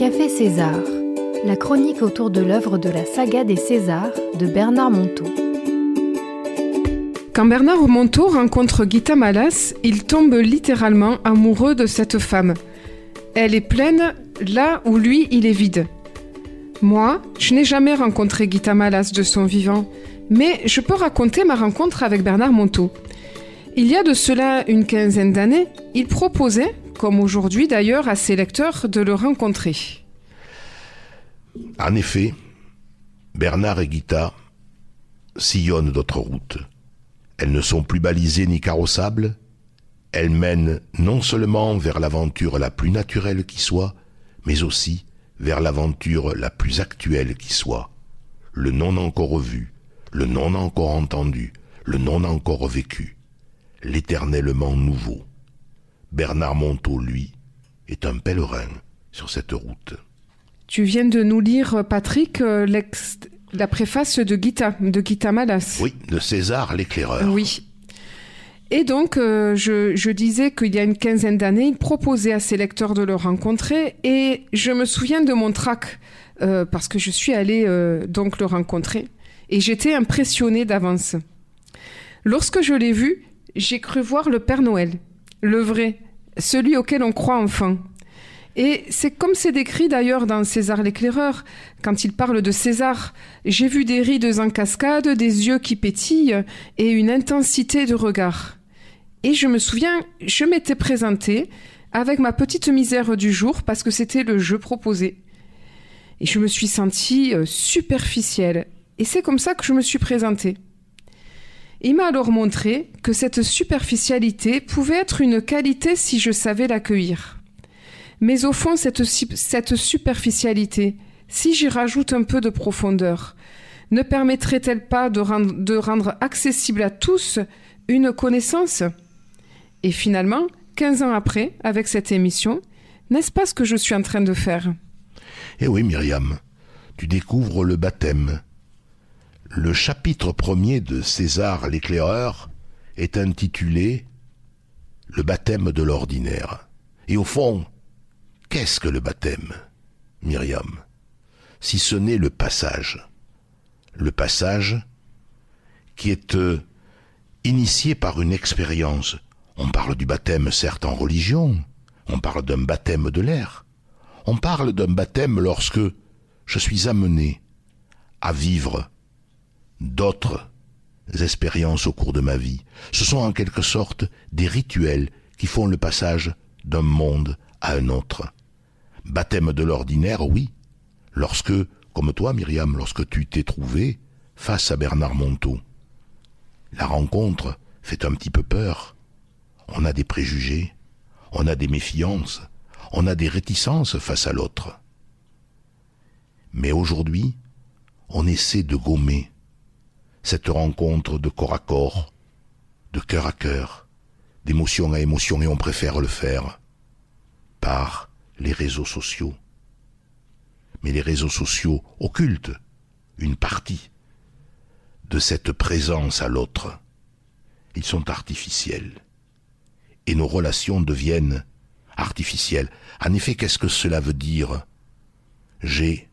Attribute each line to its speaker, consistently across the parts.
Speaker 1: Café César, la chronique autour de l'œuvre de la saga des Césars de Bernard Monteau.
Speaker 2: Quand Bernard Monteau rencontre Gita Malas, il tombe littéralement amoureux de cette femme. Elle est pleine là où lui, il est vide. Moi, je n'ai jamais rencontré Gita Malas de son vivant, mais je peux raconter ma rencontre avec Bernard Monteau. Il y a de cela une quinzaine d'années, il proposait, comme aujourd'hui d'ailleurs, à ses lecteurs de le rencontrer.
Speaker 3: En effet, Bernard et Guita sillonnent d'autres routes. Elles ne sont plus balisées ni carrossables, elles mènent non seulement vers l'aventure la plus naturelle qui soit, mais aussi vers l'aventure la plus actuelle qui soit, le non encore vu, le non encore entendu, le non encore vécu l'éternellement nouveau. Bernard Monteau, lui, est un pèlerin sur cette route.
Speaker 2: Tu viens de nous lire, Patrick, euh, la préface de Gita, de Gita Malas.
Speaker 3: Oui, de César l'éclaireur.
Speaker 2: Oui. Et donc, euh, je, disais qu'il y a une quinzaine d'années, il proposait à ses lecteurs de le rencontrer, et je me souviens de mon trac, euh, parce que je suis allée donc le rencontrer, et j'étais impressionnée d'avance. Lorsque je l'ai vu, j'ai cru voir le Père Noël, le vrai, celui auquel on croit enfin. Et c'est comme c'est décrit d'ailleurs dans César l'éclaireur, quand il parle de César. J'ai vu des rides en cascade, des yeux qui pétillent et une intensité de regard. Et je me souviens, je m'étais présentée avec ma petite misère du jour parce que c'était le jeu proposé. Et je me suis sentie euh, superficielle. Et c'est comme ça que je me suis présentée. Il m'a alors montré que cette superficialité pouvait être une qualité si je savais l'accueillir. Mais au fond, cette, superficialité, si j'y rajoute un peu de profondeur, ne permettrait-elle pas de rendre, de rendre accessible à tous une connaissance? Et finalement, 15 ans après, avec cette émission, n'est-ce pas ce que je suis en train de faire?
Speaker 3: Eh oui, Myriam, tu découvres le baptême, le chapitre premier de César l'éclaireur est intitulé Le baptême de l'ordinaire. Et au fond, qu'est-ce que le baptême, Myriam? Si ce n'est le passage. Le passage qui est euh, initié par une expérience. On parle du baptême certes en religion, on parle d'un baptême de l'air, on parle d'un baptême lorsque je suis amené à vivre d'autres expériences au cours de ma vie. Ce sont en quelque sorte des rituels qui font le passage d'un monde à un autre. Baptême de l'ordinaire, oui, lorsque, comme toi Myriam, lorsque tu t'es trouvé face à Bernard Monteau. La rencontre fait un petit peu peur. On a des préjugés, on a des méfiances, on a des réticences face à l'autre. Mais aujourd'hui, on essaie de gommer cette rencontre de corps à corps, de cœur à cœur, d'émotion à émotion, et on préfère le faire par les réseaux sociaux. Mais les réseaux sociaux occultent une partie de cette présence à l'autre. Ils sont artificiels. Et nos relations deviennent artificielles. En effet, qu'est-ce que cela veut dire? J'ai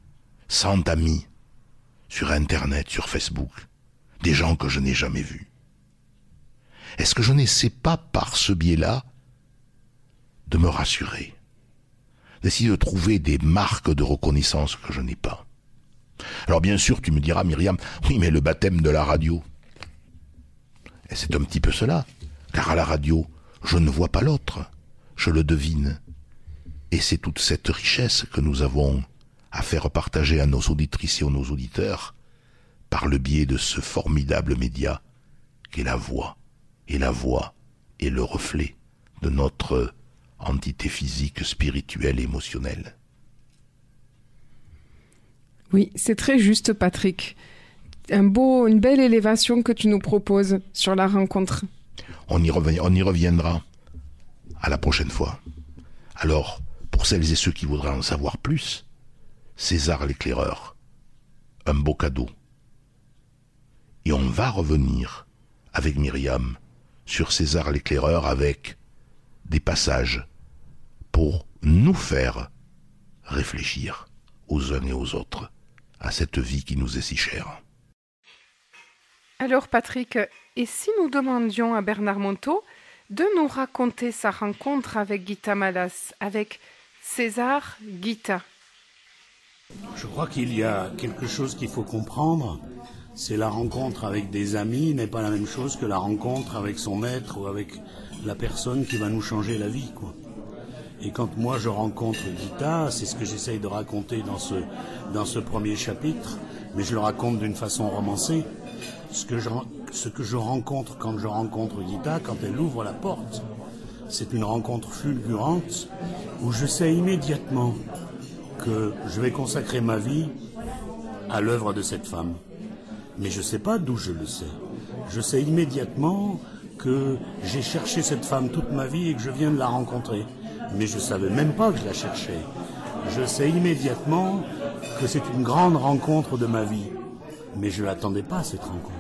Speaker 3: cent amis sur Internet, sur Facebook des gens que je n'ai jamais vus Est-ce que je n'essaie pas par ce biais-là de me rassurer, d'essayer de trouver des marques de reconnaissance que je n'ai pas? Alors bien sûr, tu me diras, Myriam, oui, mais le baptême de la radio. Et c'est un petit peu cela, car à la radio, je ne vois pas l'autre, je le devine. Et c'est toute cette richesse que nous avons à faire partager à nos auditrices et à nos auditeurs par le biais de ce formidable média qu'est la voix. Et la voix est le reflet de notre entité physique, spirituelle, émotionnelle.
Speaker 2: Oui, c'est très juste, Patrick. Un beau, une belle élévation que tu nous proposes sur la rencontre.
Speaker 3: On y, on y reviendra à la prochaine fois. Alors, pour celles et ceux qui voudraient en savoir plus, César l'éclaireur, un beau cadeau et on va revenir avec Myriam sur César l'éclaireur avec des passages pour nous faire réfléchir aux uns et aux autres à cette vie qui nous est si chère.
Speaker 2: Alors Patrick, et si nous demandions à Bernard Monteau de nous raconter sa rencontre avec Gita Malas, avec César Gita
Speaker 4: Je crois qu'il y a quelque chose qu'il faut comprendre, c'est la rencontre avec des amis n'est pas la même chose que la rencontre avec son maître ou avec la personne qui va nous changer la vie. Quoi. Et quand moi je rencontre Gita, c'est ce que j'essaye de raconter dans ce, premier chapitre, mais je le raconte d'une façon romancée ce que, je, ce que je rencontre quand je rencontre Gita, quand elle ouvre la porte, c'est une rencontre fulgurante où je sais immédiatement que je vais consacrer ma vie à l'œuvre de cette femme. Mais je ne sais pas d'où je le sais. Je sais immédiatement que j'ai cherché cette femme toute ma vie et que je viens de la rencontrer. Mais je ne savais même pas que je la cherchais. Je sais immédiatement que c'est une grande rencontre de ma vie. Mais je ne l'attendais pas, cette rencontre.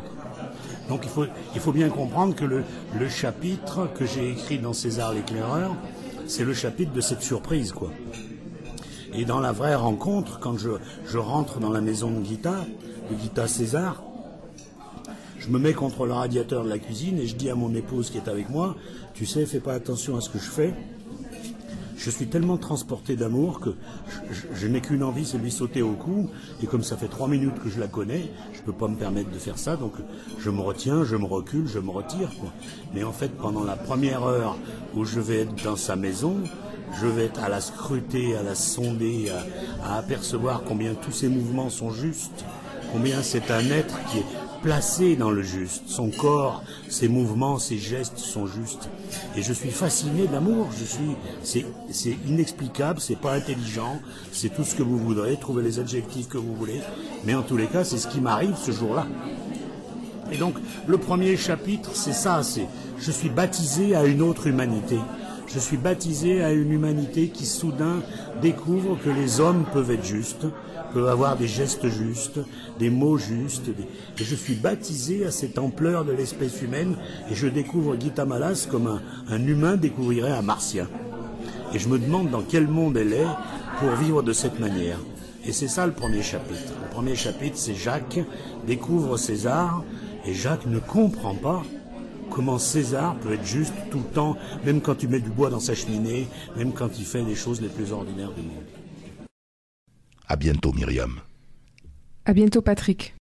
Speaker 4: Donc il faut, bien comprendre que le, le chapitre que j'ai écrit dans César l'éclaireur, c'est le chapitre de cette surprise, quoi. Et dans la vraie rencontre, quand je, rentre dans la maison de Gita, de Gita César, je me mets contre le radiateur de la cuisine et je dis à mon épouse qui est avec moi, tu sais, fais pas attention à ce que je fais, je suis tellement transporté d'amour que je, n'ai qu'une envie, c'est lui sauter au cou. Et comme ça fait trois minutes que je la connais, je ne peux pas me permettre de faire ça. Donc je me retiens, je me recule, je me retire. Mais en fait, pendant la première heure où je vais être dans sa maison, je vais être à la scruter, à la sonder, à, apercevoir combien tous ses mouvements sont justes, combien c'est un être qui est placé dans le juste. Son corps, ses mouvements, ses gestes sont justes. Et je suis fasciné d'amour. Je suis, c'est, c'est inexplicable, c'est pas intelligent, c'est tout ce que vous voudrez, trouvez les adjectifs que vous voulez. Mais en tous les cas, c'est ce qui m'arrive ce jour-là. Et donc, le premier chapitre, c'est ça, c'est, je suis baptisé à une autre humanité. Je suis baptisé à une humanité qui soudain découvre que les hommes peuvent être justes, peuvent avoir des gestes justes, des mots justes. Et je suis baptisé à cette ampleur de l'espèce humaine et je découvre Gita Malas comme un, un humain découvrirait un martien. Et je me demande dans quel monde elle est pour vivre de cette manière. Et c'est ça le premier chapitre. Le premier chapitre, c'est Jacques découvre César et Jacques ne comprend pas comment César peut être juste tout le temps, même quand il met du bois dans sa cheminée, même quand il fait les choses les plus ordinaires du monde.
Speaker 3: À bientôt, Myriam.
Speaker 2: À bientôt, Patrick.